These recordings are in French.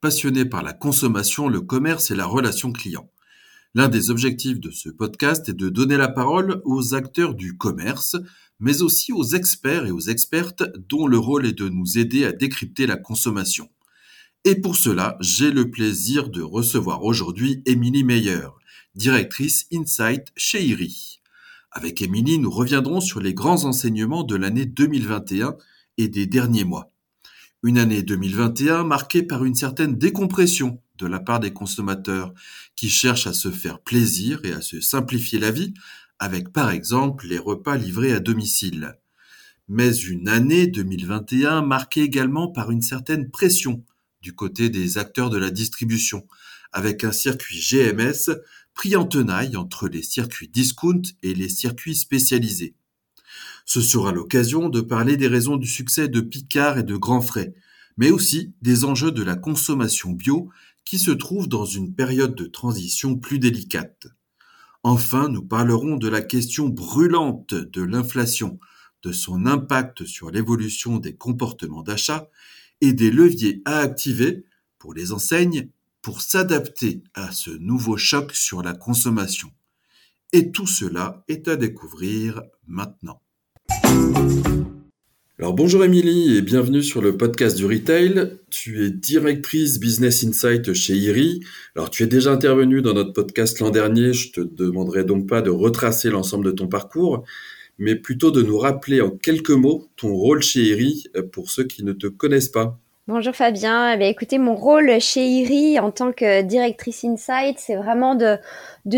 passionné par la consommation, le commerce et la relation client. L'un des objectifs de ce podcast est de donner la parole aux acteurs du commerce, mais aussi aux experts et aux expertes dont le rôle est de nous aider à décrypter la consommation. Et pour cela, j'ai le plaisir de recevoir aujourd'hui Émilie Meyer, directrice Insight chez IRI. Avec Émilie, nous reviendrons sur les grands enseignements de l'année 2021 et des derniers mois. Une année 2021 marquée par une certaine décompression de la part des consommateurs qui cherchent à se faire plaisir et à se simplifier la vie avec par exemple les repas livrés à domicile. Mais une année 2021 marquée également par une certaine pression du côté des acteurs de la distribution, avec un circuit GMS pris en tenaille entre les circuits discount et les circuits spécialisés. Ce sera l'occasion de parler des raisons du succès de Picard et de Grand Frais, mais aussi des enjeux de la consommation bio qui se trouve dans une période de transition plus délicate. Enfin, nous parlerons de la question brûlante de l'inflation, de son impact sur l'évolution des comportements d'achat et des leviers à activer pour les enseignes pour s'adapter à ce nouveau choc sur la consommation. Et tout cela est à découvrir maintenant. Alors bonjour Émilie et bienvenue sur le podcast du retail. Tu es directrice Business Insight chez IRI. Alors tu es déjà intervenue dans notre podcast l'an dernier, je te demanderai donc pas de retracer l'ensemble de ton parcours, mais plutôt de nous rappeler en quelques mots ton rôle chez IRI pour ceux qui ne te connaissent pas. Bonjour Fabien. Eh écoutez, mon rôle chez IRI en tant que directrice Insight, c'est vraiment de,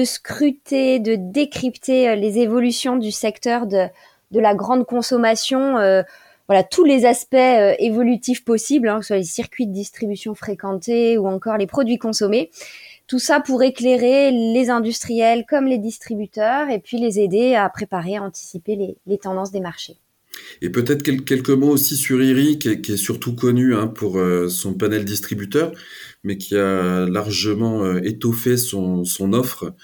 scruter, de décrypter les évolutions du secteur de, de la grande consommation, euh, voilà tous les aspects euh, évolutifs possibles, hein, que ce soit les circuits de distribution fréquentés ou encore les produits consommés. Tout ça pour éclairer les industriels comme les distributeurs et puis les aider à préparer, à anticiper les, tendances des marchés. Et peut-être quelques mots aussi sur IRI, qui est, surtout connu hein, pour euh, son panel distributeur, mais qui a largement étoffé son, offre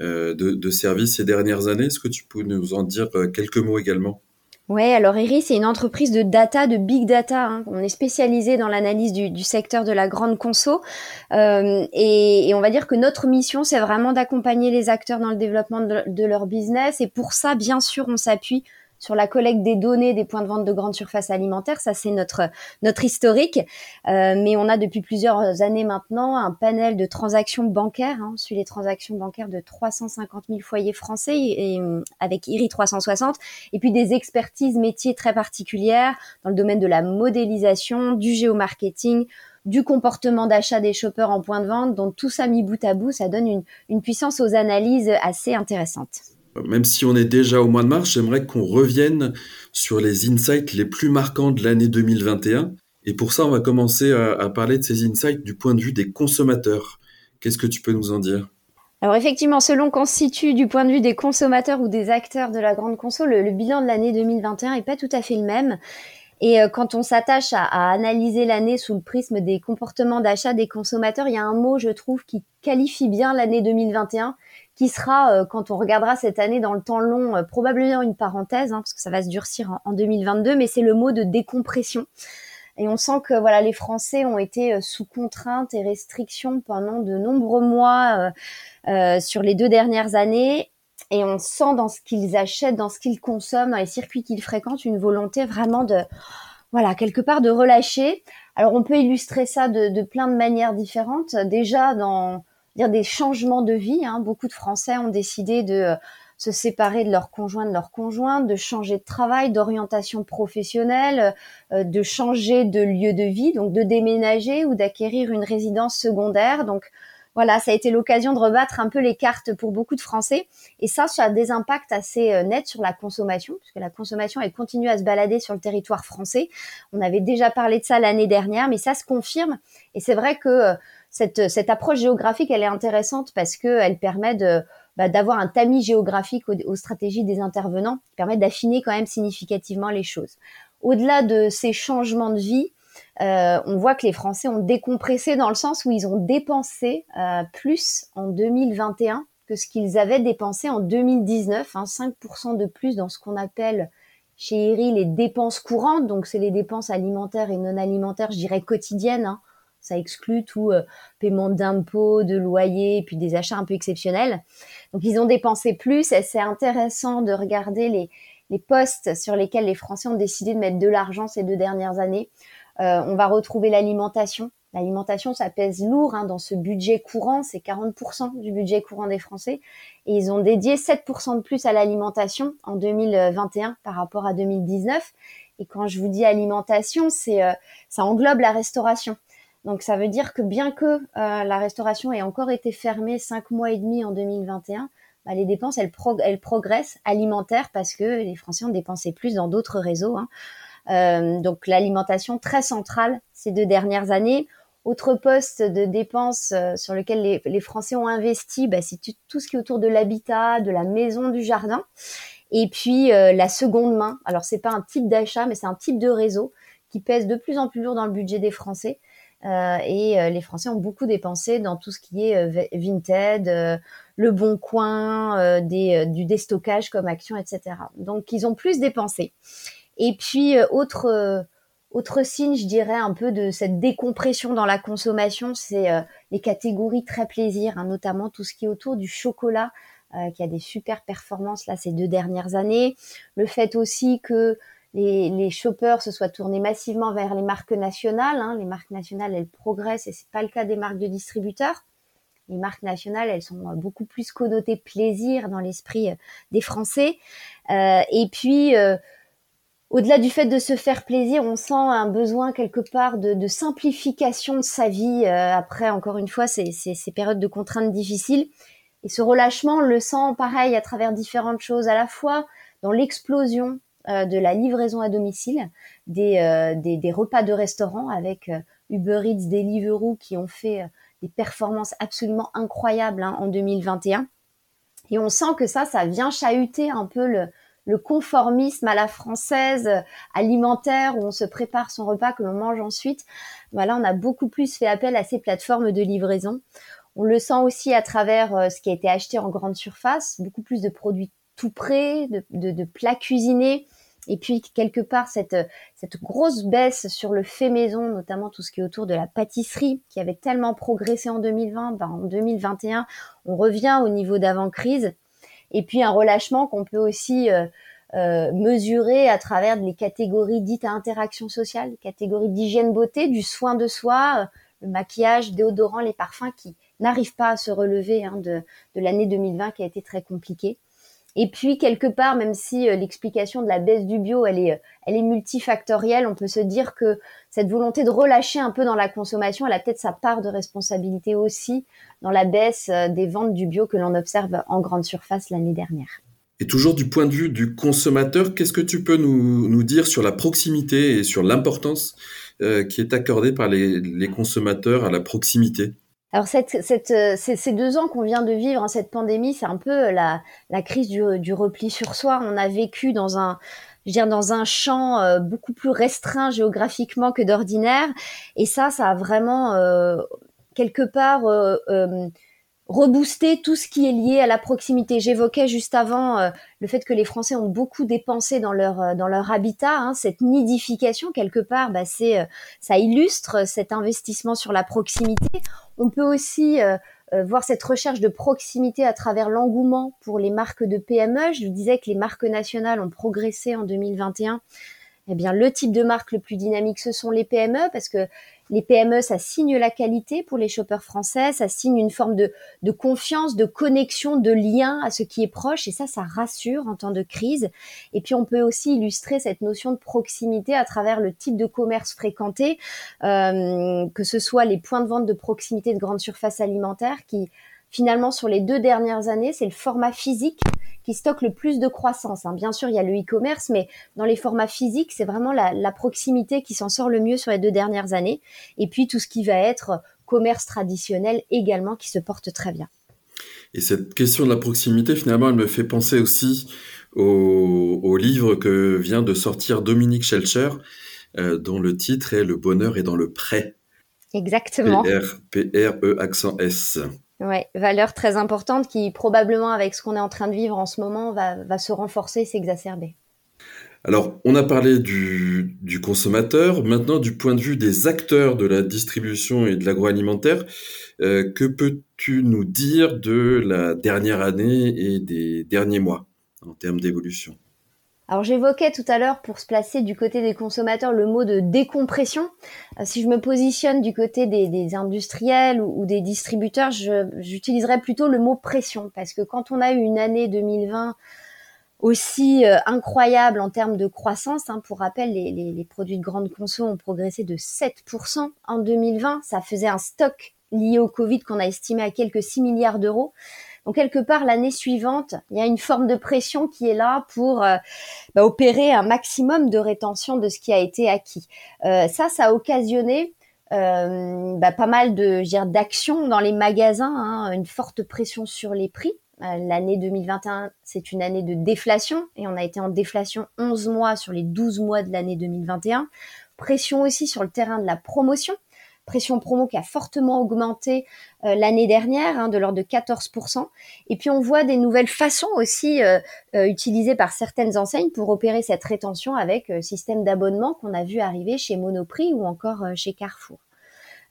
euh, de, services ces dernières années. Est-ce que tu peux nous en dire euh, quelques mots également? Oui, alors Iris, c'est une entreprise de data, de big data. Hein. On est spécialisé dans l'analyse du, secteur de la grande conso. Euh, et, on va dire que notre mission, c'est vraiment d'accompagner les acteurs dans le développement de, leur business. Et pour ça, bien sûr, on s'appuie sur la collecte des données des points de vente de grande surface alimentaire. Ça, c'est notre notre historique. Euh, mais on a depuis plusieurs années maintenant un panel de transactions bancaires. Hein. On suit les transactions bancaires de 350 000 foyers français et, avec IRI 360. Et puis des expertises métiers très particulières dans le domaine de la modélisation, du géomarketing, du comportement d'achat des shoppers en point de vente. Donc tout ça mis bout à bout, ça donne une, une puissance aux analyses assez intéressante. Même si on est déjà au mois de mars, j'aimerais qu'on revienne sur les insights les plus marquants de l'année 2021. Et pour ça, on va commencer à, parler de ces insights du point de vue des consommateurs. Qu'est-ce que tu peux nous en dire? Alors effectivement, selon qu'on se situe du point de vue des consommateurs ou des acteurs de la grande conso, le, bilan de l'année 2021 est pas tout à fait le même. Et euh, quand on s'attache à, analyser l'année sous le prisme des comportements d'achat des consommateurs, il y a un mot, je trouve, qui qualifie bien l'année 2021, qui sera, euh, quand on regardera cette année dans le temps long, euh, probablement une parenthèse, hein, parce que ça va se durcir en, 2022, mais c'est le mot de décompression. Et on sent que voilà, les Français ont été euh, sous contraintes et restrictions pendant de nombreux mois euh, sur les deux dernières années. Et on sent dans ce qu'ils achètent, dans ce qu'ils consomment, dans les circuits qu'ils fréquentent, une volonté vraiment de, voilà, quelque part de relâcher. Alors on peut illustrer ça de, de plein de manières différentes. Déjà dans dire des changements de vie. Hein. Beaucoup de Français ont décidé de euh, se séparer de leur conjoint, de leur conjoint, de changer de travail, d'orientation professionnelle, euh, de changer de lieu de vie, donc de déménager ou d'acquérir une résidence secondaire. Donc voilà, ça a été l'occasion de rebattre un peu les cartes pour beaucoup de Français. Et ça, ça a des impacts assez euh, nets sur la consommation, puisque la consommation, elle continue à se balader sur le territoire français. On avait déjà parlé de ça l'année dernière, mais ça se confirme. Et c'est vrai que cette, cette approche géographique, elle est intéressante parce qu'elle permet bah, d'avoir un tamis géographique aux, stratégies des intervenants, qui permet d'affiner quand même significativement les choses. Au-delà de ces changements de vie, euh, on voit que les Français ont décompressé dans le sens où ils ont dépensé euh, plus en 2021 que ce qu'ils avaient dépensé en 2019, hein, 5% de plus dans ce qu'on appelle chez ERI les dépenses courantes, donc c'est les dépenses alimentaires et non alimentaires, je dirais quotidiennes. Hein. Ça exclut tout euh, paiement d'impôts, de loyers, puis des achats un peu exceptionnels. Donc ils ont dépensé plus et c'est intéressant de regarder les, les postes sur lesquels les Français ont décidé de mettre de l'argent ces deux dernières années. Euh, on va retrouver l'alimentation. L'alimentation, ça pèse lourd hein, dans ce budget courant, c'est 40% du budget courant des Français. Et ils ont dédié 7% de plus à l'alimentation en 2021 par rapport à 2019. Et quand je vous dis alimentation, c'est euh, ça englobe la restauration. Donc ça veut dire que bien que euh, la restauration ait encore été fermée cinq mois et demi en 2021, bah, les dépenses elles, elles progressent alimentaires parce que les Français ont dépensé plus dans d'autres réseaux. Hein. Euh, donc l'alimentation très centrale ces deux dernières années. Autre poste de dépenses euh, sur lequel les, Français ont investi, bah, c'est tout ce qui est autour de l'habitat, de la maison, du jardin. Et puis euh, la seconde main. Alors c'est pas un type d'achat, mais c'est un type de réseau qui pèse de plus en plus lourd dans le budget des Français. Euh, et les Français ont beaucoup dépensé dans tout ce qui est Vinted, le Bon Coin, du déstockage comme action, etc. Donc ils ont plus dépensé. Et puis euh, autre euh, autre signe, je dirais, un peu de cette décompression dans la consommation, c'est euh, les catégories très plaisir, hein, notamment tout ce qui est autour du chocolat, qui a des super performances là ces deux dernières années. Le fait aussi que les, les shoppers se soient tournés massivement vers les marques nationales. Hein. Les marques nationales, elles progressent et c'est pas le cas des marques de distributeurs. Les marques nationales, elles sont beaucoup plus connotées plaisir dans l'esprit des Français. et puis au-delà du fait de se faire plaisir, on sent un besoin quelque part de, simplification de sa vie euh, après, encore une fois, ces, ces, périodes de contraintes difficiles. Et ce relâchement, on le sent pareil à travers différentes choses, à la fois dans l'explosion euh, de la livraison à domicile, des, euh, des, repas de restaurant avec Uber Eats, Deliveroo qui ont fait des performances absolument incroyables hein, en 2021. Et on sent que ça, ça vient chahuter un peu le, conformisme à la française euh, alimentaire où on se prépare son repas que l'on mange ensuite. Voilà, on a beaucoup plus fait appel à ces plateformes de livraison. On le sent aussi à travers euh, ce qui a été acheté en grande surface, beaucoup plus de produits tout prêts, de, plats cuisinés. Et puis quelque part cette, cette grosse baisse sur le fait maison, notamment tout ce qui est autour de la pâtisserie, qui avait tellement progressé en 2020, ben en 2021, on revient au niveau d'avant crise et puis un relâchement qu'on peut aussi euh, euh, mesurer à travers les catégories dites à interaction sociale, catégories d'hygiène beauté, du soin de soi, le maquillage, déodorant, les parfums qui n'arrivent pas à se relever hein, de, de l'année 2020 qui a été très compliquée. Et puis quelque part, même si euh, l'explication de la baisse du bio, elle est, elle est multifactorielle, on peut se dire que cette volonté de relâcher un peu dans la consommation, elle a peut-être sa part de responsabilité aussi dans la baisse euh, des ventes du bio que l'on observe en grande surface l'année dernière. Et toujours du point de vue du consommateur, qu'est-ce que tu peux nous, nous dire sur la proximité et sur l'importance euh, qui est accordée par les consommateurs à la proximité? Alors cette, cette, euh, ces, deux ans qu'on vient de vivre, hein, cette pandémie, c'est un peu la, la crise du, du, repli sur soi. On a vécu dans un, je veux dire, dans un champ euh, beaucoup plus restreint géographiquement que d'ordinaire, et ça, ça a vraiment euh, quelque part rebooster tout ce qui est lié à la proximité. J'évoquais juste avant euh, le fait que les Français ont beaucoup dépensé dans leur euh, dans leur habitat. Hein, cette nidification quelque part, bah, c'est euh, ça illustre cet investissement sur la proximité. On peut aussi voir cette recherche de proximité à travers l'engouement pour les marques de PME. Je vous disais que les marques nationales ont progressé en 2021 eh bien, le type de marque le plus dynamique, ce sont les PME, parce que les PME, ça signe la qualité pour les shoppers français, ça signe une forme de, confiance, de connexion, de lien à ce qui est proche, et ça, ça rassure en temps de crise. Et puis, on peut aussi illustrer cette notion de proximité à travers le type de commerce fréquenté, euh, que ce soit les points de vente de proximité de grandes surfaces alimentaires qui finalement, sur les deux dernières années, c'est le format physique qui stocke le plus de croissance. Hein. Bien sûr, il y a le e-commerce, mais dans les formats physiques, c'est vraiment la, proximité qui s'en sort le mieux sur les deux dernières années. Et puis, tout ce qui va être commerce traditionnel également qui se porte très bien. Et cette question de la proximité, finalement, elle me fait penser aussi au, livre que vient de sortir Dominique Schelcher, euh, dont le titre est Le bonheur est dans le prêt. Exactement. P-R-E accent S. Ouais, valeur très importante qui probablement avec ce qu'on est en train de vivre en ce moment va, se renforcer, s'exacerber. Alors, on a parlé du, du, consommateur, maintenant du point de vue des acteurs de la distribution et de l'agroalimentaire, euh, que peux-tu nous dire de la dernière année et des derniers mois en termes d'évolution? Alors j'évoquais tout à l'heure pour se placer du côté des consommateurs le mot de décompression. Euh, si je me positionne du côté des, industriels ou, des distributeurs, j'utiliserais plutôt le mot pression parce que quand on a eu une année 2020 aussi euh, incroyable en termes de croissance. Hein. Pour rappel, les, produits de grande conso ont progressé de 7% en 2020. Ça faisait un stock lié au Covid qu'on a estimé à quelques 6 milliards d'euros. Donc quelque part, l'année suivante, il y a une forme de pression qui est là pour euh, bah, opérer un maximum de rétention de ce qui a été acquis. Euh, ça, ça a occasionné euh, bah, pas mal de d'actions dans les magasins, hein, une forte pression sur les prix. Euh, l'année 2021, c'est une année de déflation et on a été en déflation 11 mois sur les 12 mois de l'année 2021. Pression aussi sur le terrain de la promotion. Pression promo qui a fortement augmenté euh, l'année dernière, hein, de l'ordre de 14%. Et puis on voit des nouvelles façons aussi euh, utilisées par certaines enseignes pour opérer cette rétention avec système d'abonnement qu'on a vu arriver chez Monoprix ou encore chez Carrefour.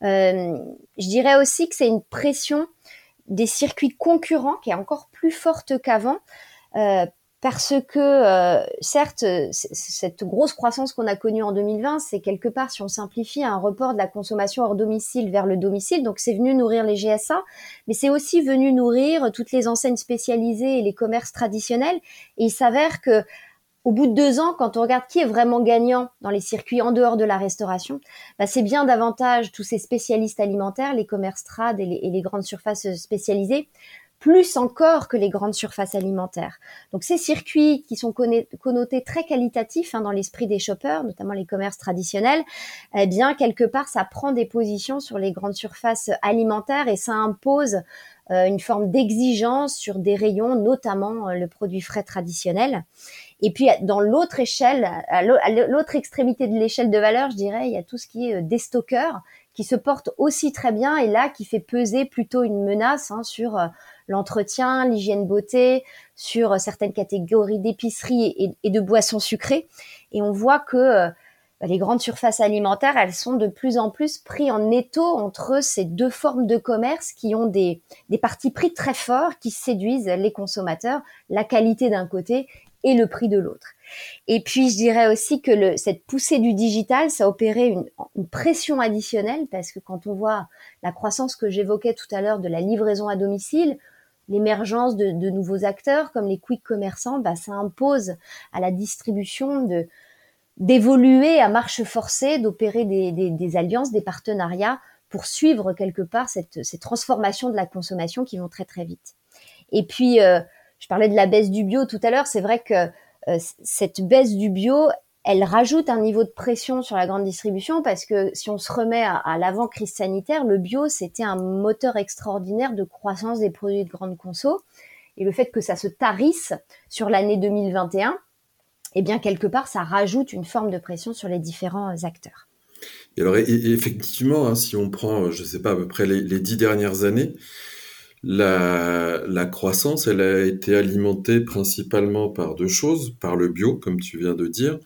je dirais aussi que c'est une pression des circuits concurrents qui est encore plus forte qu'avant. Parce que euh, certes, cette grosse croissance qu'on a connue en 2020, c'est quelque part, si on simplifie, un report de la consommation hors domicile vers le domicile. Donc c'est venu nourrir les GSA, mais c'est aussi venu nourrir toutes les enseignes spécialisées et les commerces traditionnels. Et il s'avère que au bout de deux ans, quand on regarde qui est vraiment gagnant dans les circuits en dehors de la restauration, bah c'est bien davantage tous ces spécialistes alimentaires, les commerces trad et les, grandes surfaces spécialisées, plus encore que les grandes surfaces alimentaires. Donc ces circuits qui sont connotés très qualitatifs hein, dans l'esprit des shoppers, notamment les commerces traditionnels, eh bien quelque part ça prend des positions sur les grandes surfaces alimentaires et ça impose euh, une forme d'exigence sur des rayons, notamment euh, le produit frais traditionnel. Et puis dans l'autre échelle, à l'autre extrémité de l'échelle de valeur, je dirais, il y a tout ce qui est euh, des stockers qui se portent aussi très bien et là qui fait peser plutôt une menace hein, sur euh, l'entretien, l'hygiène beauté, sur euh, certaines catégories d'épicerie et, de boissons sucrées. Et on voit que bah, les grandes surfaces alimentaires, elles sont de plus en plus pris en étau entre ces deux formes de commerce qui ont des, des partis pris très forts, qui séduisent les consommateurs, la qualité d'un côté et le prix de l'autre. Et puis, je dirais aussi que le, cette poussée du digital, ça a opéré une, une, pression additionnelle parce que quand on voit la croissance que j'évoquais tout à l'heure de la livraison à domicile, l'émergence de, de, nouveaux acteurs comme les quick commerçants, bah, ça impose à la distribution de d'évoluer à marche forcée, d'opérer des, des, des, alliances, des partenariats pour suivre quelque part cette, ces transformations de la consommation qui vont très très vite. Et puis, euh, je parlais de la baisse du bio tout à l'heure. C'est vrai que euh, cette baisse du bio, elle rajoute un niveau de pression sur la grande distribution parce que si on se remet à, l'avant-crise sanitaire, le bio, c'était un moteur extraordinaire de croissance des produits de grande conso. Et le fait que ça se tarisse sur l'année 2021, eh bien, quelque part, ça rajoute une forme de pression sur les différents acteurs. Et alors, effectivement, hein, si on prend, je ne sais pas, à peu près les dix dernières années, la, croissance, elle a été alimentée principalement par deux choses, par le bio, comme tu viens de dire,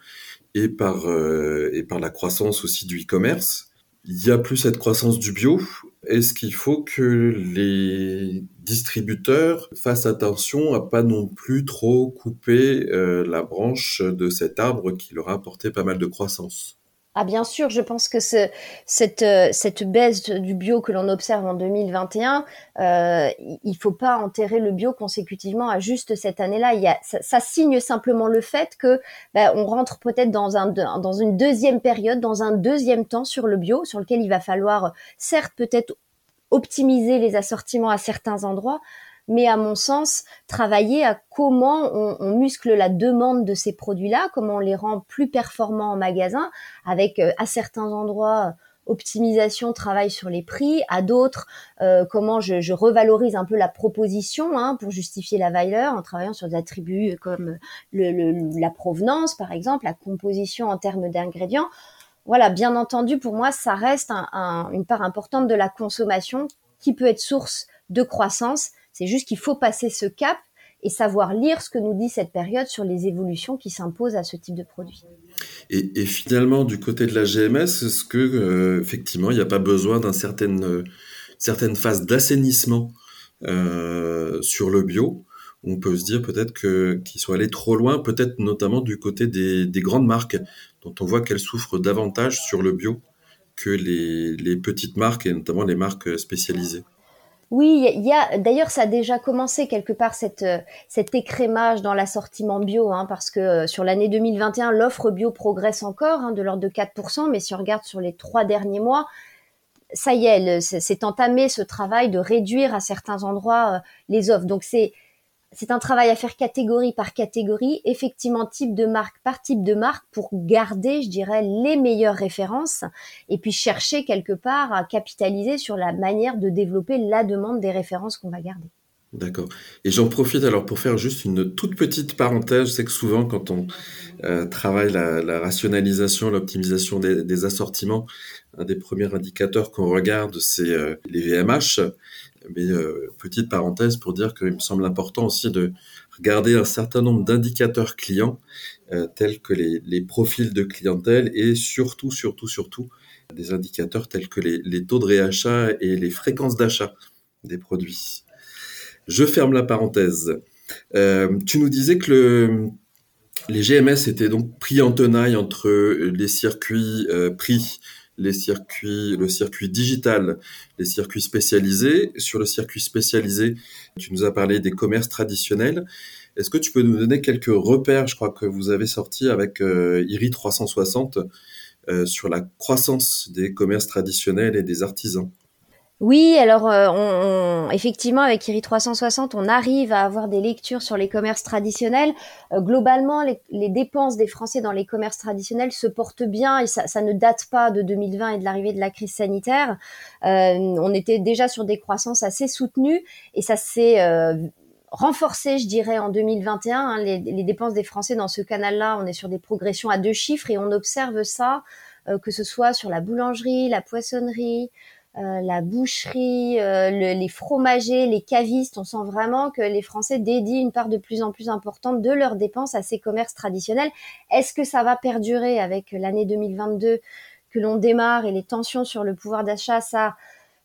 et par, euh, la croissance aussi du e-commerce. Il y a plus cette croissance du bio. Est-ce qu'il faut que les distributeurs fassent attention à pas non plus trop couper euh, la branche de cet arbre qui leur a apporté pas mal de croissance? Ah bien sûr, je pense que euh, cette baisse du bio que l'on observe en 2021, euh, il faut pas enterrer le bio consécutivement à juste cette année-là. Il y a, ça, signe simplement le fait que ben, on rentre peut-être dans une deuxième période, dans un deuxième temps sur le bio, sur lequel il va falloir certes peut-être optimiser les assortiments à certains endroits, mais à mon sens, travailler à comment on, muscle la demande de ces produits-là, comment on les rend plus performants en magasin, avec euh, à certains endroits optimisation travaille sur les prix, à d'autres euh, comment je, revalorise un peu la proposition hein, pour justifier la valeur en travaillant sur des attributs comme la provenance par exemple, la composition en termes d'ingrédients. Voilà, bien entendu, pour moi, ça reste une part importante de la consommation qui peut être source de croissance. C'est juste qu'il faut passer ce cap et savoir lire ce que nous dit cette période sur les évolutions qui s'imposent à ce type de produit. Et, finalement, du côté de la GMS, est-ce que euh, effectivement, il n'y a pas besoin d'une certaine, certaine phase d'assainissement euh, sur le bio? On peut se dire peut-être qu'ils sont allés trop loin, peut-être notamment du côté des, des, grandes marques, dont on voit qu'elles souffrent davantage sur le bio que les petites marques et notamment les marques spécialisées. Oui, il y a d'ailleurs ça a déjà commencé quelque part cette, euh, cet écrémage dans l'assortiment bio, hein, parce que euh, sur l'année 2021, l'offre bio progresse encore hein, de l'ordre de 4%, mais si on regarde sur les trois derniers mois, ça y est, c'est entamé ce travail de réduire à certains endroits euh, les offres. Donc c'est c'est un travail à faire catégorie par catégorie, effectivement type de marque par type de marque pour garder, je dirais, les meilleures références et puis chercher quelque part à capitaliser sur la manière de développer la demande des références qu'on va garder. D'accord. Et j'en profite alors pour faire juste une toute petite parenthèse. Je sais que souvent, quand on euh, travaille la, rationalisation, l'optimisation des, assortiments, un des premiers indicateurs qu'on regarde, c'est euh, les VMH. Mais euh, petite parenthèse pour dire qu'il me semble important aussi de regarder un certain nombre d'indicateurs clients, euh, tels que les, profils de clientèle et surtout, surtout, surtout, des indicateurs tels que les, taux de réachat et les fréquences d'achat des produits. Je ferme la parenthèse. Euh, tu nous disais que le, les GMS étaient donc pris en tenaille entre les circuits prix les circuits, le circuit digital, les circuits spécialisés. Sur le circuit spécialisé, tu nous as parlé des commerces traditionnels. Est-ce que tu peux nous donner quelques repères Je crois que vous avez sorti avec euh, IRI 360 euh, sur la croissance des commerces traditionnels et des artisans? Oui, alors euh, on, effectivement avec IRI 360, on arrive à avoir des lectures sur les commerces traditionnels. Euh, globalement, les, dépenses des Français dans les commerces traditionnels se portent bien et ça, ne date pas de 2020 et de l'arrivée de la crise sanitaire. Euh, on était déjà sur des croissances assez soutenues et ça s'est renforcé, je dirais, en 2021. Hein, les, les, dépenses des Français dans ce canal-là, on est sur des progressions à deux chiffres et on observe ça, que ce soit sur la boulangerie, la poissonnerie. Euh, la boucherie, euh, les fromagers, les cavistes, on sent vraiment que les Français dédient une part de plus en plus importante de leurs dépenses à ces commerces traditionnels. Est-ce que ça va perdurer avec l'année 2022 que l'on démarre et les tensions sur le pouvoir d'achat? Ça,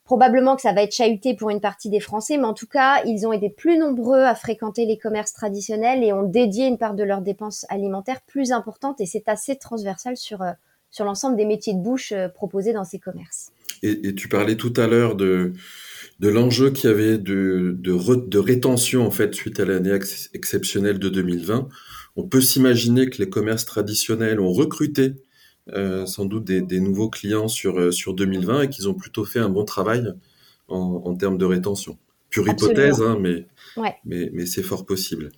probablement que ça va être chahuté pour une partie des Français, mais en tout cas, ils ont été plus nombreux à fréquenter les commerces traditionnels et ont dédié une part de leurs dépenses alimentaires plus importante et c'est assez transversal sur, euh, sur l'ensemble des métiers de bouche proposés dans ces commerces. Et, tu parlais tout à l'heure de, de l'enjeu qu'il y avait de, de, de, rétention en fait suite à l'année exceptionnelle de 2020. On peut s'imaginer que les commerces traditionnels ont recruté euh, sans doute des, des, nouveaux clients sur, euh, sur 2020 et qu'ils ont plutôt fait un bon travail en, en termes de rétention. Pure hypothèse, hein, mais, mais, mais c'est fort possible.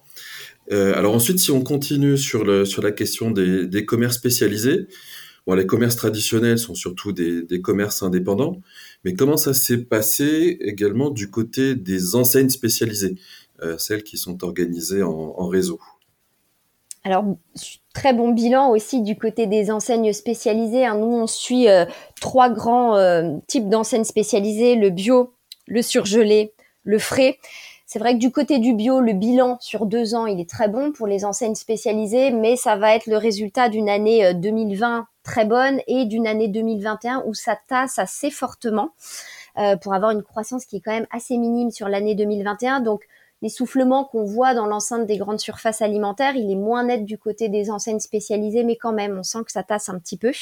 Euh, alors ensuite, si on continue sur, le, sur la question des, des commerces spécialisés, Bon, les commerces traditionnels sont surtout des, commerces indépendants, mais comment ça s'est passé également du côté des enseignes spécialisées, euh, celles qui sont organisées en, réseau? Alors, très bon bilan aussi du côté des enseignes spécialisées. Hein. Nous, on suit euh, trois grands euh, types d'enseignes spécialisées, le bio, le surgelé, le frais. C'est vrai que du côté du bio, le bilan sur deux ans, il est très bon pour les enseignes spécialisées, mais ça va être le résultat d'une année 2020 très bonne et d'une année 2021 où ça tasse assez fortement euh, pour avoir une croissance qui est quand même assez minime sur l'année 2021. Donc l'essoufflement qu'on voit dans l'enceinte des grandes surfaces alimentaires, il est moins net du côté des enseignes spécialisées, mais quand même, on sent que ça tasse un petit peu.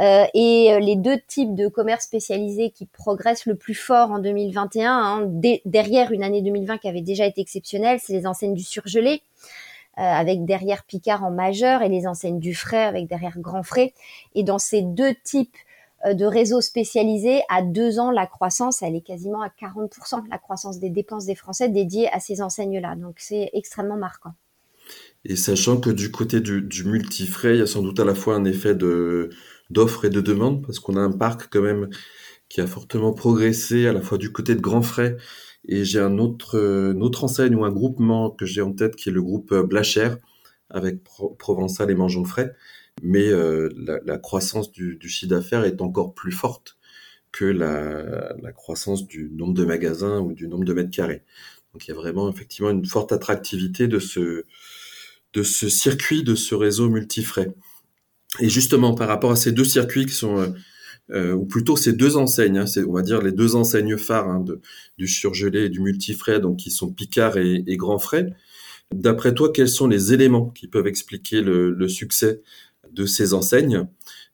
Euh, et euh, les deux types de commerce spécialisés qui progressent le plus fort en 2021, hein, derrière une année 2020 qui avait déjà été exceptionnelle, c'est les enseignes du surgelé. Euh, avec derrière Picard en majeur et les enseignes du frais avec derrière Grand Frais. Et dans ces deux types euh, de réseaux spécialisés, à deux ans, la croissance, elle est quasiment à 40%, la croissance des dépenses des Français dédiées à ces enseignes-là. Donc c'est extrêmement marquant. Et sachant que du côté du, du multifrais, il y a sans doute à la fois un effet de, d'offres et de demandes parce qu'on a un parc quand même qui a fortement progressé à la fois du côté de Grand Frais et j'ai un autre, une autre enseigne ou un groupement que j'ai en tête qui est le groupe Blachère avec Provençal et Mangeons Frais. Mais euh, la, croissance du, du chiffre d'affaires est encore plus forte que la, la, croissance du nombre de magasins ou du nombre de mètres carrés. Donc il y a vraiment effectivement une forte attractivité de ce, de ce circuit, de ce réseau multifrais. Et justement, par rapport à ces deux circuits qui sont, euh, ou plutôt ces deux enseignes, hein, on va dire les deux enseignes phares hein, de, du surgelé et du multifrais, donc qui sont Picard et, et Grand Frais. D'après toi, quels sont les éléments qui peuvent expliquer le, le succès de ces enseignes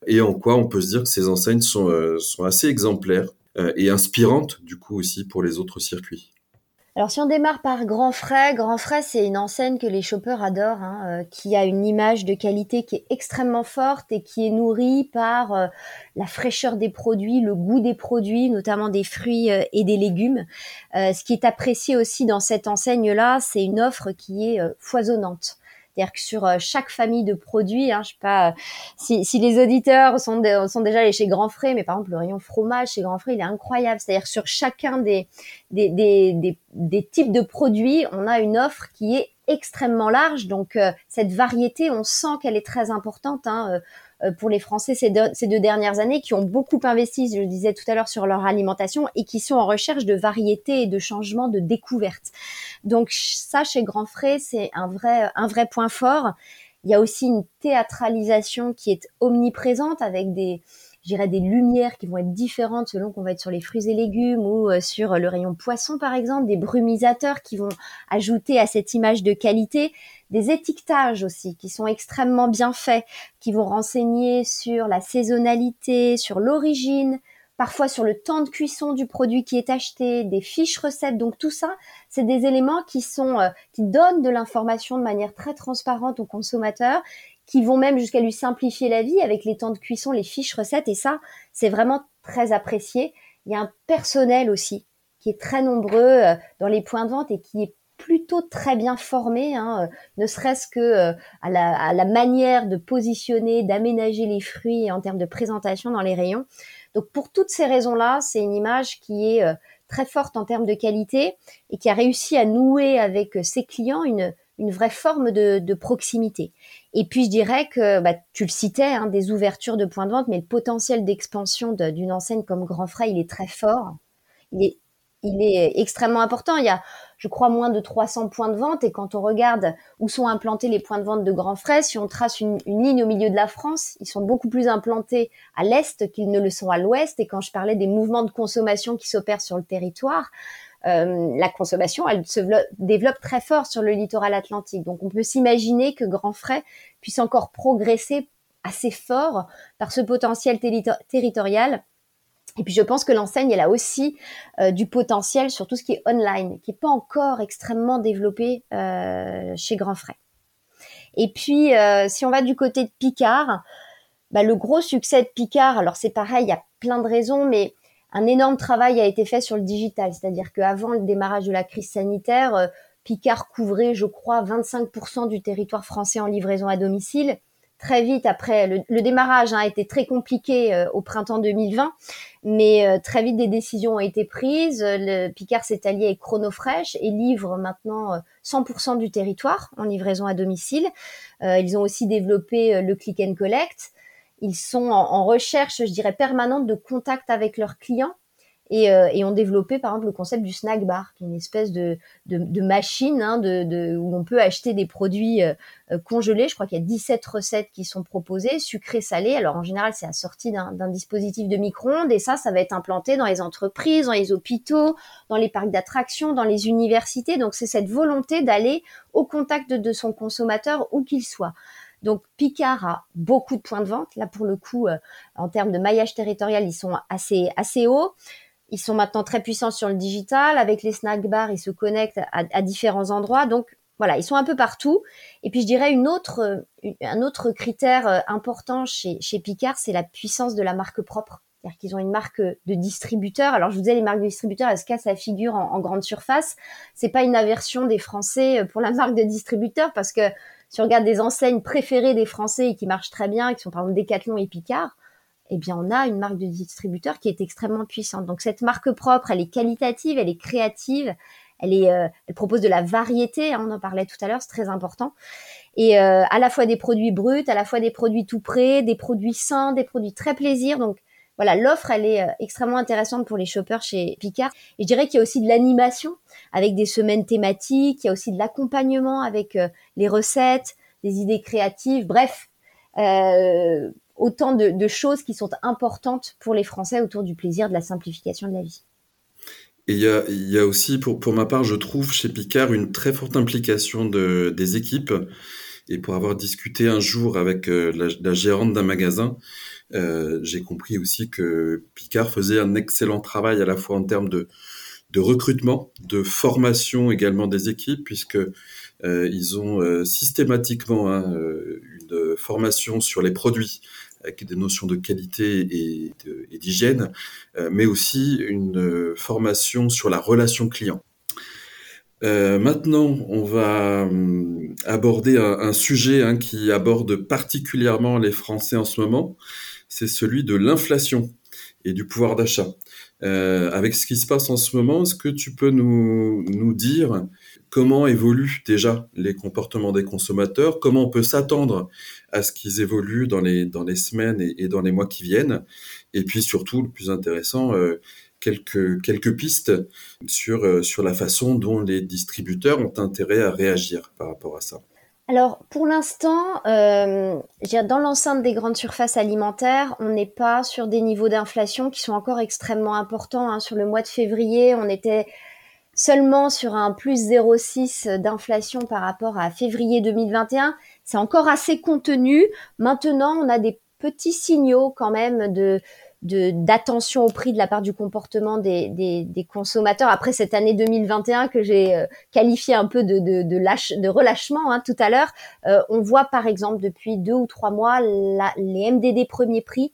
et en quoi on peut se dire que ces enseignes sont, euh, sont assez exemplaires euh, et inspirantes du coup aussi pour les autres circuits? Alors si on démarre par Grand Frais, Grand Frais c'est une enseigne que les shoppers adorent, hein, euh, qui a une image de qualité qui est extrêmement forte et qui est nourrie par la fraîcheur des produits, le goût des produits, notamment des fruits et des légumes. ce qui est apprécié aussi dans cette enseigne-là, c'est une offre qui est foisonnante. C'est-à-dire que sur euh, chaque famille de produits, hein, je sais pas euh, si, les auditeurs sont, sont déjà allés chez Grand Frais, mais par exemple le rayon fromage chez Grand Frais, il est incroyable. C'est-à-dire sur chacun des des, types de produits, on a une offre qui est extrêmement large. Donc euh, cette variété, on sent qu'elle est très importante. Hein, pour les Français ces deux, ces deux dernières années qui ont beaucoup investi, je le disais tout à l'heure, sur leur alimentation et qui sont en recherche de variété et de changement, de découverte. Donc ça, chez Grand Frais, c'est un vrai, un vrai point fort. Il y a aussi une théâtralisation qui est omniprésente avec des, j'irais des lumières qui vont être différentes selon qu'on va être sur les fruits et légumes ou euh, sur le rayon poisson par exemple, des brumisateurs qui vont ajouter à cette image de qualité des étiquetages aussi qui sont extrêmement bien faits, qui vont renseigner sur la saisonnalité, sur l'origine, parfois sur le temps de cuisson du produit qui est acheté, des fiches recettes. Donc tout ça, c'est des éléments qui sont euh, qui donnent de l'information de manière très transparente au consommateur, qui vont même jusqu'à lui simplifier la vie avec les temps de cuisson, les fiches recettes et ça, c'est vraiment très apprécié. Il y a un personnel aussi qui est très nombreux euh, dans les points de vente et qui est plutôt très bien formé, hein, euh, ne serait-ce que euh, à, la, manière de positionner, d'aménager les fruits en termes de présentation dans les rayons. Donc pour toutes ces raisons-là, c'est une image qui est très forte en termes de qualité et qui a réussi à nouer avec ses clients une vraie forme de, proximité. Et puis je dirais que bah, tu le citais, hein, des ouvertures de points de vente, mais le potentiel d'expansion d'une enseigne comme Grand Frais, il est très fort. Il est, il est extrêmement important. Il y a je crois, moins de 300 points de vente. Et quand on regarde où sont implantés les points de vente de Grand Frais, si on trace une, ligne au milieu de la France, ils sont beaucoup plus implantés à l'est qu'ils ne le sont à l'ouest. Et quand je parlais des mouvements de consommation qui s'opèrent sur le territoire, euh, la consommation, elle se développe très fort sur le littoral atlantique. Donc on peut s'imaginer que Grand Frais puisse encore progresser assez fort par ce potentiel territorial et puis je pense que l'enseigne, elle a aussi euh, du potentiel sur tout ce qui est online, qui n'est pas encore extrêmement développé euh, chez Grand Frais. Et puis si on va du côté de Picard, bah, le gros succès de Picard, alors c'est pareil, il y a plein de raisons, mais un énorme travail a été fait sur le digital, c'est-à-dire qu'avant le démarrage de la crise sanitaire, Picard couvrait, je crois, 25% du territoire français en livraison à domicile très vite après le, démarrage hein, a été très compliqué euh, au printemps 2020, mais euh, très vite des décisions ont été prises. Picard s'est allié avec Chronofresh et livre maintenant 100% euh, du territoire en livraison à domicile. ils ont aussi développé le click and collect. Ils sont en, recherche, je dirais, permanente de contact avec leurs clients et, euh, et, ont développé par exemple le concept du snack bar, qui est une espèce de machine hein, de, de, où on peut acheter des produits euh, euh, congelés. Je crois qu'il y a 17 recettes qui sont proposées, sucrées, salées. Alors en général, c'est assorti d'un dispositif de micro-ondes et ça, ça va être implanté dans les entreprises, dans les hôpitaux, dans les parcs d'attractions, dans les universités. Donc c'est cette volonté d'aller au contact de, son consommateur où qu'il soit. Donc Picard a beaucoup de points de vente. Là, pour le coup, en termes de maillage territorial, ils sont assez assez hauts. Ils sont maintenant très puissants sur le digital. Avec les snack bars, ils se connectent à, différents endroits. Donc voilà, ils sont un peu partout. Et puis je dirais une autre, un autre critère euh, important chez, chez Picard, c'est la puissance de la marque propre. C'est-à-dire qu'ils ont une marque de distributeur. Alors je vous disais, les marques de distributeurs, elles se cassent la figure en, en grande surface? C'est pas une aversion des Français euh, pour la marque de distributeur parce que si on regarde des enseignes préférées des Français et qui marchent très bien, qui sont par exemple Decathlon et Picard, eh bien, on a une marque de distributeur qui est extrêmement puissante. Donc, cette marque propre, elle est qualitative, elle est créative, elle, est, euh, elle propose de la variété, hein, on en parlait tout à l'heure, c'est très important. Et euh, à la fois des produits bruts, à la fois des produits tout prêts, des produits sains, des produits très plaisir. Donc, voilà, l'offre, elle est euh, extrêmement intéressante pour les shoppers chez Picard. Et je dirais qu'il y a aussi de l'animation avec des semaines thématiques, il y a aussi de l'accompagnement avec les recettes, des idées créatives, bref, euh, autant de, choses qui sont importantes pour les Français autour du plaisir, de la simplification de la vie. Et il y a, aussi, pour, ma part, je trouve chez Picard une très forte implication de, des équipes. Et pour avoir discuté un jour avec euh, la, gérante d'un magasin, euh, j'ai compris aussi que Picard faisait un excellent travail à la fois en termes de, de recrutement, de formation également des équipes, puisque euh, ils ont systématiquement hein, une formation sur les produits avec des notions de qualité et, d'hygiène, euh, mais aussi une euh, formation sur la relation client. Euh, maintenant, on va hum, aborder un, sujet hein, qui aborde particulièrement les Français en ce moment, c'est celui de l'inflation et du pouvoir d'achat. avec ce qui se passe en ce moment, est-ce que tu peux nous, nous dire comment évoluent déjà les comportements des consommateurs, comment on peut s'attendre à ce qu'ils évoluent dans les, dans les semaines et, dans les mois qui viennent, et puis surtout, le plus intéressant, euh, quelques, quelques pistes sur, euh, sur la façon dont les distributeurs ont intérêt à réagir par rapport à ça. Alors, pour l'instant, euh, dans l'enceinte des grandes surfaces alimentaires, on n'est pas sur des niveaux d'inflation qui sont encore extrêmement importants. Hein. Sur le mois de février, on était seulement sur un plus 0,6 d'inflation par rapport à février 2021. C'est encore assez contenu. Maintenant, on a des petits signaux quand même de d'attention au prix de la part du comportement des, des, consommateurs après cette année 2021 que j'ai euh, qualifié un peu de, de, de, lâche, de relâchement hein, tout à l'heure. Euh, on voit par exemple depuis deux ou trois mois les MDD premier prix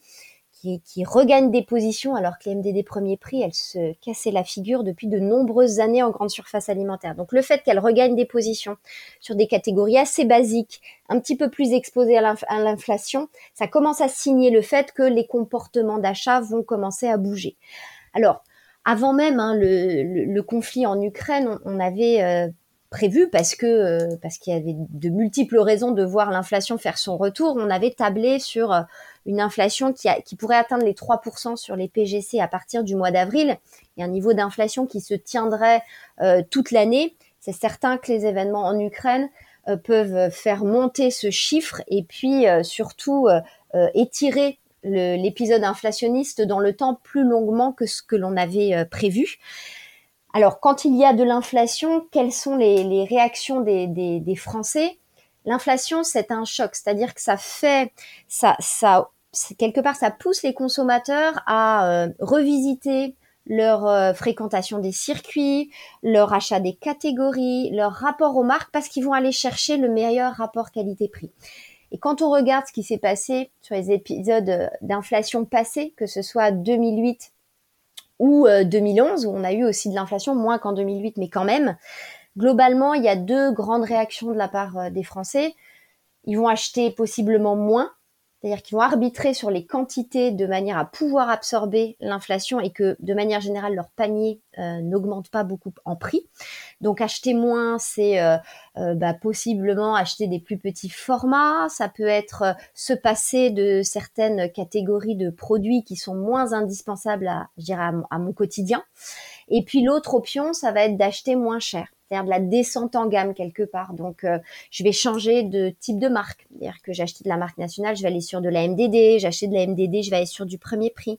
qui, regagne des positions alors que les MDD premier prix, elles se cassaient la figure depuis de nombreuses années en grande surface alimentaire. Donc le fait qu'elles regagnent des positions sur des catégories assez basiques, un petit peu plus exposées à l'inflation, ça commence à signer le fait que les comportements d'achat vont commencer à bouger. Alors, avant même hein, le, conflit en Ukraine, on, avait euh, prévu parce que euh, parce qu'il y avait de multiples raisons de voir l'inflation faire son retour. On avait tablé sur euh, une inflation qui, pourrait atteindre les 3% sur les PGC à partir du mois d'avril et un niveau d'inflation qui se tiendrait euh, toute l'année. C'est certain que les événements en Ukraine peuvent faire monter ce chiffre et puis surtout étirer l'épisode inflationniste dans le temps plus longuement que ce que l'on avait prévu. Alors, quand il y a de l'inflation, quelles sont les, réactions des, Français? L'inflation, c'est un choc, c'est-à-dire que ça fait, quelque part, ça pousse les consommateurs à euh, revisiter leur euh, fréquentation des circuits, leur achat des catégories, leur rapport aux marques, parce qu'ils vont aller chercher le meilleur rapport qualité-prix. Et quand on regarde ce qui s'est passé sur les épisodes d'inflation passés, que ce soit 2008 ou 2011 euh, où on a eu aussi de l'inflation, moins qu'en 2008, mais quand même. Globalement, il y a deux grandes réactions de la part euh, des Français. Ils vont acheter possiblement moins c'est-à-dire qu'ils vont arbitrer sur les quantités de manière à pouvoir absorber l'inflation et que de manière générale leur panier euh, n'augmente pas beaucoup en prix. Donc acheter moins, c'est euh, euh, bah, possiblement acheter des plus petits formats. Ça peut être se passer de certaines catégories de produits qui sont moins indispensables à, je à mon quotidien. Et puis l'autre option, ça va être d'acheter moins cher c'est-à-dire de la descente en gamme quelque part. Donc, euh, je vais changer de type de marque. C'est-à-dire que j'achète de la marque nationale, je vais aller sur de la MDD. J'achète de la MDD, je vais aller sur du premier prix.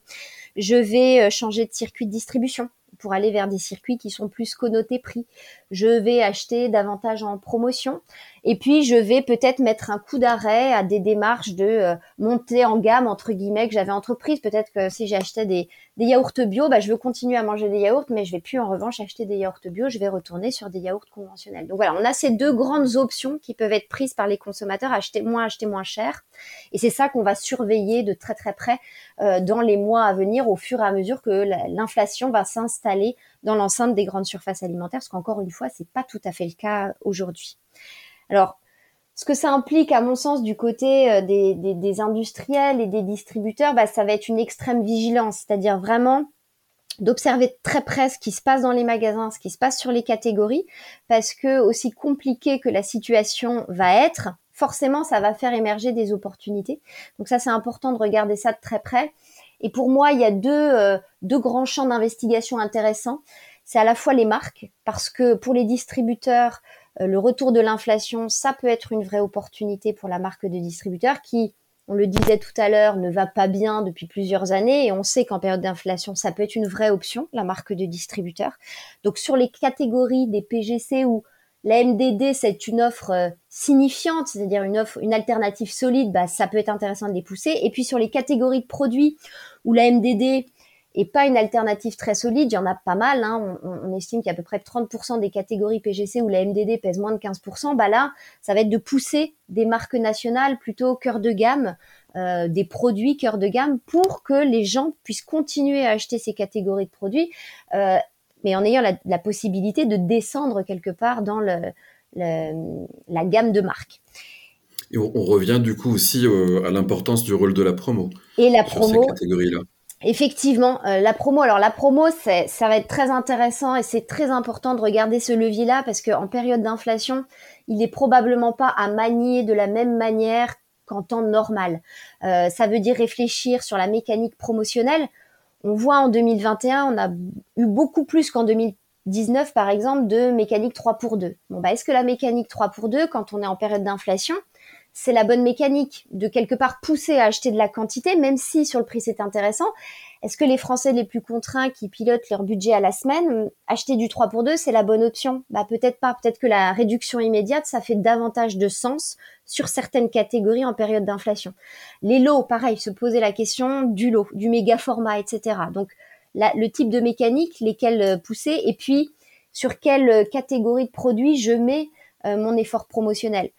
Je vais euh, changer de circuit de distribution pour aller vers des circuits qui sont plus connotés prix. Je vais acheter davantage en promotion. Et puis, je vais peut-être mettre un coup d'arrêt à des démarches de euh, montée en gamme, entre guillemets, que j'avais entreprise. Peut-être que si j'achetais des, des yaourts bio, bah, je veux continuer à manger des yaourts, mais je vais plus en revanche acheter des yaourts bio. Je vais retourner sur des yaourts conventionnels. Donc voilà, on a ces deux grandes options qui peuvent être prises par les consommateurs, acheter moins, acheter moins cher. Et c'est ça qu'on va surveiller de très très près euh, dans les mois à venir, au fur et à mesure que l'inflation va s'installer dans l'enceinte des grandes surfaces alimentaires, parce qu'encore une fois, c'est pas tout à fait le cas aujourd'hui. Alors, Ce que ça implique, à mon sens, du côté des, des, industriels et des distributeurs, bah, ça va être une extrême vigilance, c'est-à-dire vraiment d'observer très près ce qui se passe dans les magasins, ce qui se passe sur les catégories, parce que aussi compliqué que la situation va être, forcément, ça va faire émerger des opportunités. Donc ça, c'est important de regarder ça de très près. Et pour moi, il y a deux, euh, deux grands champs d'investigation intéressants. C'est à la fois les marques, parce que pour les distributeurs, euh, le retour de l'inflation, ça peut être une vraie opportunité pour la marque de distributeur qui, on le disait tout à l'heure, ne va pas bien depuis plusieurs années et on sait qu'en période d'inflation, ça peut être une vraie option, la marque de distributeur. Donc sur les catégories des PGC où la MDD, c'est une offre euh, signifiante, c'est-à-dire une offre, une alternative solide, bah, ça peut être intéressant de les pousser. Et puis sur les catégories de produits où la MDD et pas une alternative très solide. Il y en a pas mal. Hein. On, estime qu'il y a à peu près 30% des catégories PGC où la MDD pèse moins de 15%. Bah là, ça va être de pousser des marques nationales plutôt cœur de gamme, euh, des produits cœur de gamme pour que les gens puissent continuer à acheter ces catégories de produits, euh, mais en ayant la, possibilité de descendre quelque part dans le, la gamme de marques. Et on, revient du coup aussi euh, à l'importance du rôle de la promo. Et la promo. Effectivement, euh, la promo. Alors la promo, ça va être très intéressant et c'est très important de regarder ce levier-là parce qu'en période d'inflation, il est probablement pas à manier de la même manière qu'en temps normal. Euh, ça veut dire réfléchir sur la mécanique promotionnelle. On voit en 2021, on a eu beaucoup plus qu'en 2019, par exemple, de mécanique 3 pour 2. Bon, bah, est-ce que la mécanique 3 pour 2, quand on est en période d'inflation, c'est la bonne mécanique de quelque part pousser à acheter de la quantité, même si sur le prix c'est intéressant. Est-ce que les Français les plus contraints qui pilotent leur budget à la semaine, acheter du 3 pour 2, c'est la bonne option? Bah peut-être pas, peut-être que la réduction immédiate, ça fait davantage de sens sur certaines catégories en période d'inflation. Les lots, pareil, se poser la question du lot, du méga format, etc. Donc le type de mécanique, lesquels euh, pousser, et puis sur quelle euh, catégorie de produits je mets euh, mon effort promotionnel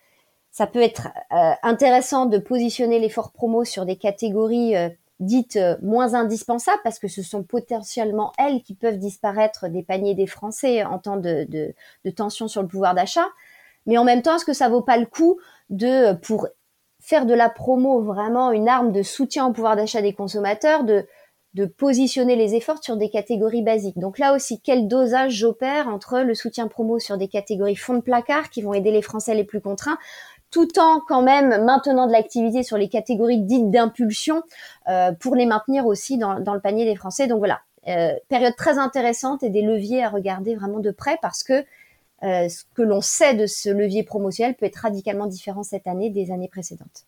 ça peut être euh, intéressant de positionner l'effort promo sur des catégories euh, dites euh, moins indispensables parce que ce sont potentiellement elles qui peuvent disparaître des paniers des Français en temps de, tension sur le pouvoir d'achat. Mais en même temps, est-ce que ça vaut pas le coup de, pour faire de la promo vraiment une arme de soutien au pouvoir d'achat des consommateurs, de, de positionner les efforts sur des catégories basiques? Donc là aussi, quel dosage j'opère entre le soutien promo sur des catégories fonds de placard qui vont aider les Français les plus contraints, tout en quand même maintenant de l'activité sur les catégories dites d'impulsion euh, pour les maintenir aussi dans, le panier des Français. Donc voilà, euh, période très intéressante et des leviers à regarder vraiment de près parce que euh, ce que l'on sait de ce levier promotionnel peut être radicalement différent cette année des années précédentes.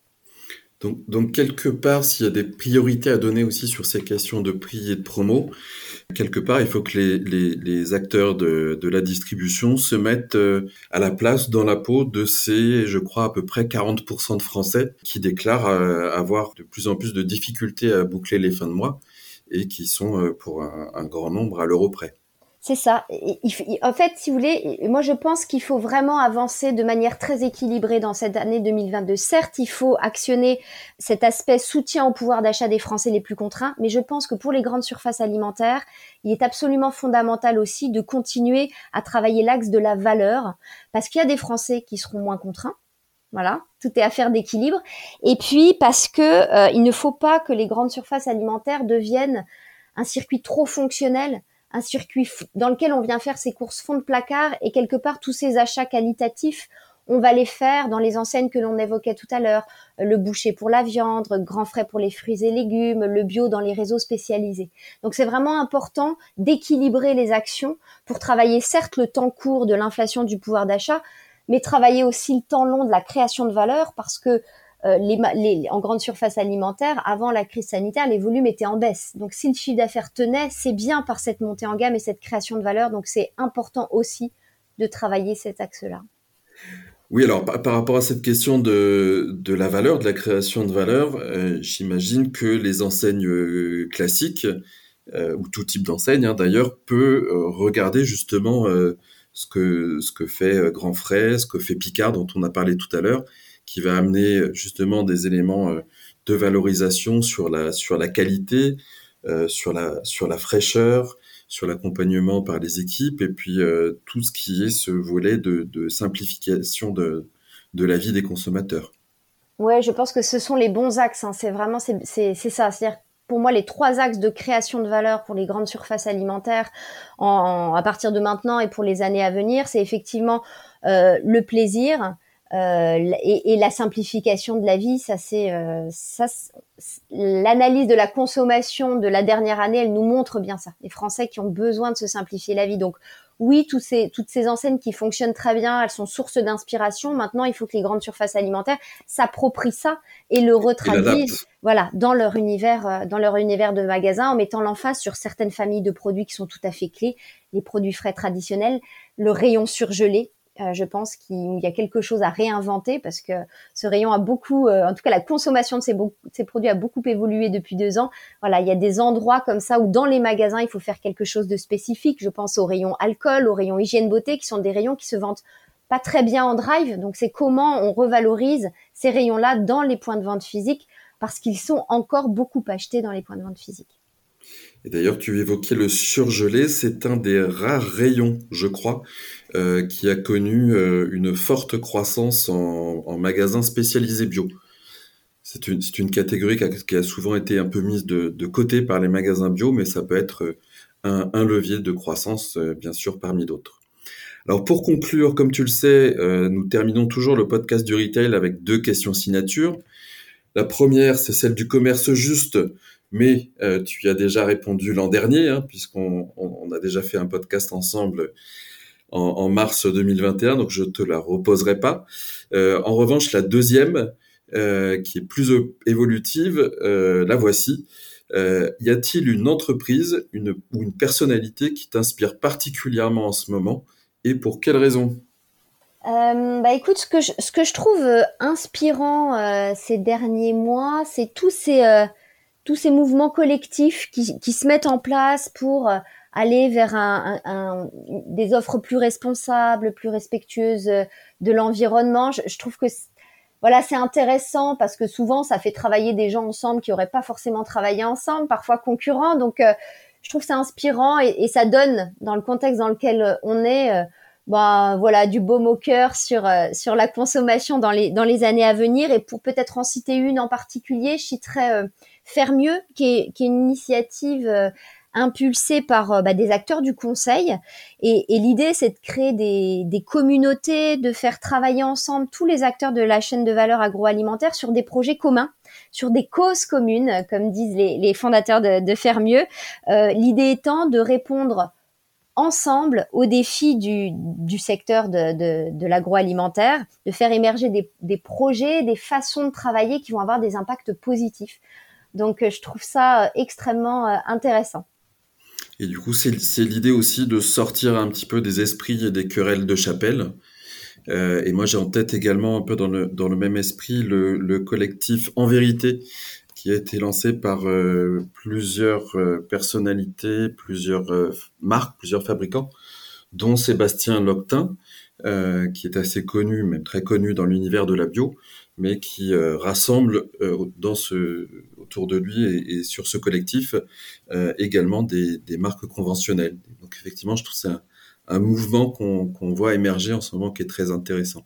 Donc, quelque part, s'il y a des priorités à donner aussi sur ces questions de prix et de promo, quelque part, il faut que les, acteurs de, la distribution se mettent euh, à la place dans la peau de ces, je crois, à peu près 40% de Français qui déclarent euh, avoir de plus en plus de difficultés à boucler les fins de mois et qui sont, euh, pour un grand nombre, à l'euro près. C'est ça. En fait, si vous voulez, moi je pense qu'il faut vraiment avancer de manière très équilibrée dans cette année 2022. Certes, il faut actionner cet aspect soutien au pouvoir d'achat des Français les plus contraints, mais je pense que pour les grandes surfaces alimentaires, il est absolument fondamental aussi de continuer à travailler l'axe de la valeur, parce qu'il y a des Français qui seront moins contraints. Voilà, tout est affaire d'équilibre. Et puis parce que euh, il ne faut pas que les grandes surfaces alimentaires deviennent un circuit trop fonctionnel un circuit dans lequel on vient faire ses courses fond de placard et quelque part tous ces achats qualitatifs, on va les faire dans les enseignes que l'on évoquait tout à l'heure, le boucher pour la viande, grand frais pour les fruits et légumes, le bio dans les réseaux spécialisés. Donc c'est vraiment important d'équilibrer les actions pour travailler certes le temps court de l'inflation du pouvoir d'achat, mais travailler aussi le temps long de la création de valeur parce que euh, en grande surface alimentaire, avant la crise sanitaire, les volumes étaient en baisse. Donc si le chiffre d'affaires tenait, c'est bien par cette montée en gamme et cette création de valeur. Donc c'est important aussi de travailler cet axe-là. Oui, alors par, rapport à cette question de, de, la valeur, de la création de valeur, euh, j'imagine que les enseignes euh, classiques, ou tout type d'enseigne hein, d'ailleurs, peut regarder justement ce, que, ce que fait Grand Frais, ce que fait Picard, dont on a parlé tout à l'heure, qui va amener euh, justement des éléments euh, de valorisation sur la, sur la qualité, euh, sur, la, sur la fraîcheur, sur l'accompagnement par les équipes, et puis tout ce qui est ce volet de, simplification de, de la vie des consommateurs. Ouais, je pense que ce sont les bons axes. Hein. C'est vraiment c'est ça. C'est-à-dire pour moi les trois axes de création de valeur pour les grandes surfaces alimentaires en, à partir de maintenant et pour les années à venir, c'est effectivement le plaisir, euh, et, et, la simplification de la vie, ça c'est euh, ça. L'analyse de la consommation de la dernière année, elle nous montre bien ça. Les Français qui ont besoin de se simplifier la vie. Donc oui, tous ces, toutes ces enseignes qui fonctionnent très bien, elles sont source d'inspiration. Maintenant, il faut que les grandes surfaces alimentaires s'approprient ça et le retraduisent, voilà, dans leur univers, euh, dans leur univers de magasin, en mettant l'emphase sur certaines familles de produits qui sont tout à fait clés, les produits frais traditionnels, le rayon surgelé, euh, je pense qu'il y a quelque chose à réinventer parce que ce rayon a beaucoup, euh, en tout cas la consommation de ces, produits a beaucoup évolué depuis deux ans. Voilà, il y a des endroits comme ça où dans les magasins il faut faire quelque chose de spécifique. Je pense au rayon alcool, au rayon hygiène beauté, qui sont des rayons qui se vendent pas très bien en drive. Donc c'est comment on revalorise ces rayons-là dans les points de vente physiques parce qu'ils sont encore beaucoup achetés dans les points de vente physiques. Et d'ailleurs, tu évoquais le surgelé, c'est un des rares rayons, je crois, euh, qui a connu euh, une forte croissance en, magasins spécialisés bio. C'est une, catégorie qui a, souvent été un peu mise de, côté par les magasins bio, mais ça peut être un, levier de croissance, euh, bien sûr, parmi d'autres. Alors pour conclure, comme tu le sais, nous terminons toujours le podcast du retail avec deux questions signature. La première, c'est celle du commerce juste mais euh, tu y as déjà répondu l'an dernier, hein, puisqu'on on, a déjà fait un podcast ensemble en, en, mars 2021, donc je te la reposerai pas. Euh, en revanche, la deuxième, euh, qui est plus évolutive, la voici. Y a-t-il une entreprise ou une personnalité qui t'inspire particulièrement en ce moment, et pour quelle raison? Euh, bah écoute, ce que je, trouve inspirant ces derniers mois, c'est tous ces tous ces mouvements collectifs qui, qui, se mettent en place pour euh, aller vers un, un, des offres plus responsables, plus respectueuses euh, de l'environnement. Je, je, trouve que voilà, c'est intéressant parce que souvent ça fait travailler des gens ensemble qui auraient pas forcément travaillé ensemble, parfois concurrents. Donc, euh, je trouve c'est inspirant et, et, ça donne dans le contexte dans lequel on est. bah, voilà du beau au cœur sur sur la consommation dans les dans les années à venir et pour peut-être en citer une en particulier je citerai Faire mieux, qui est, une initiative euh, impulsée par euh, bah, des acteurs du conseil. Et, l'idée, c'est de créer des, communautés, de faire travailler ensemble tous les acteurs de la chaîne de valeur agroalimentaire sur des projets communs, sur des causes communes, comme disent les, fondateurs de, Faire mieux. Euh, l'idée étant de répondre ensemble aux défis du, secteur de, l'agroalimentaire, de faire émerger des projets, des façons de travailler qui vont avoir des impacts positifs. Donc, euh, je trouve ça euh, extrêmement euh, intéressant. Et du coup, c'est l'idée aussi de sortir un petit peu des esprits et des querelles de chapelle. Et moi, j'ai en tête également, un peu dans le, même esprit, le, le collectif En Vérité, qui a été lancé par plusieurs personnalités, plusieurs marques, plusieurs fabricants, dont Sébastien Loctin, qui est assez connu, même très connu dans l'univers de la bio, mais qui rassemble dans ce, autour de lui et, et sur ce collectif euh, également des, des, marques conventionnelles. Donc effectivement, je trouve c'est un, mouvement qu'on qu voit émerger en ce moment qui est très intéressant.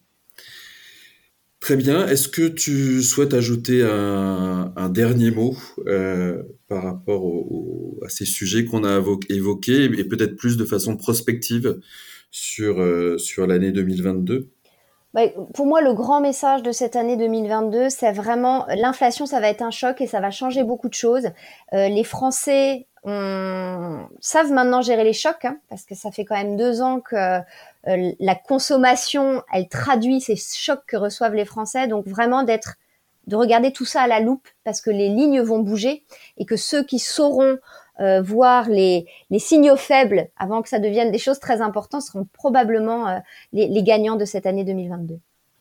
Très bien. Est-ce que tu souhaites ajouter un, un dernier mot euh, par rapport au, au, à ces sujets qu'on a évoqués et peut-être plus de façon prospective sur, euh, sur l'année 2022 bah, pour moi, le grand message de cette année 2022, c'est vraiment l'inflation, ça va être un choc et ça va changer beaucoup de choses. Euh, les Français savent maintenant gérer les chocs, hein, parce que ça fait quand même deux ans que euh, la consommation, elle traduit ces chocs que reçoivent les Français. Donc vraiment d'être, de regarder tout ça à la loupe, parce que les lignes vont bouger et que ceux qui sauront euh, voir les, signaux faibles avant que ça devienne des choses très importantes seront probablement euh, les, gagnants de cette année 2022.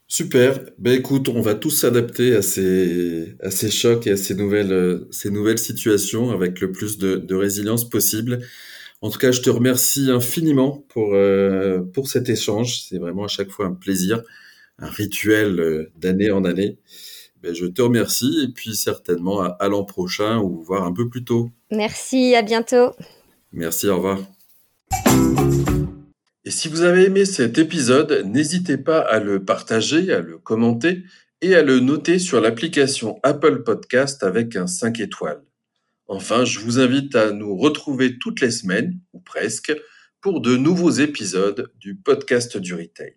Super. Ben écoute, on va tous s'adapter à ces, chocs et à ces nouvelles, euh, ces nouvelles situations avec le plus de, résilience possible. En tout cas, je te remercie infiniment pour, pour cet échange. C'est vraiment à chaque fois un plaisir, un rituel d'année en année. Ben, je te remercie et puis certainement à, à l'an prochain ou voir un peu plus tôt. Merci, à bientôt. Merci, au revoir. Et si vous avez aimé cet épisode, n'hésitez pas à le partager, à le commenter et à le noter sur l'application Apple Podcast avec un 5 étoiles. Enfin, je vous invite à nous retrouver toutes les semaines, ou presque, pour de nouveaux épisodes du podcast du retail.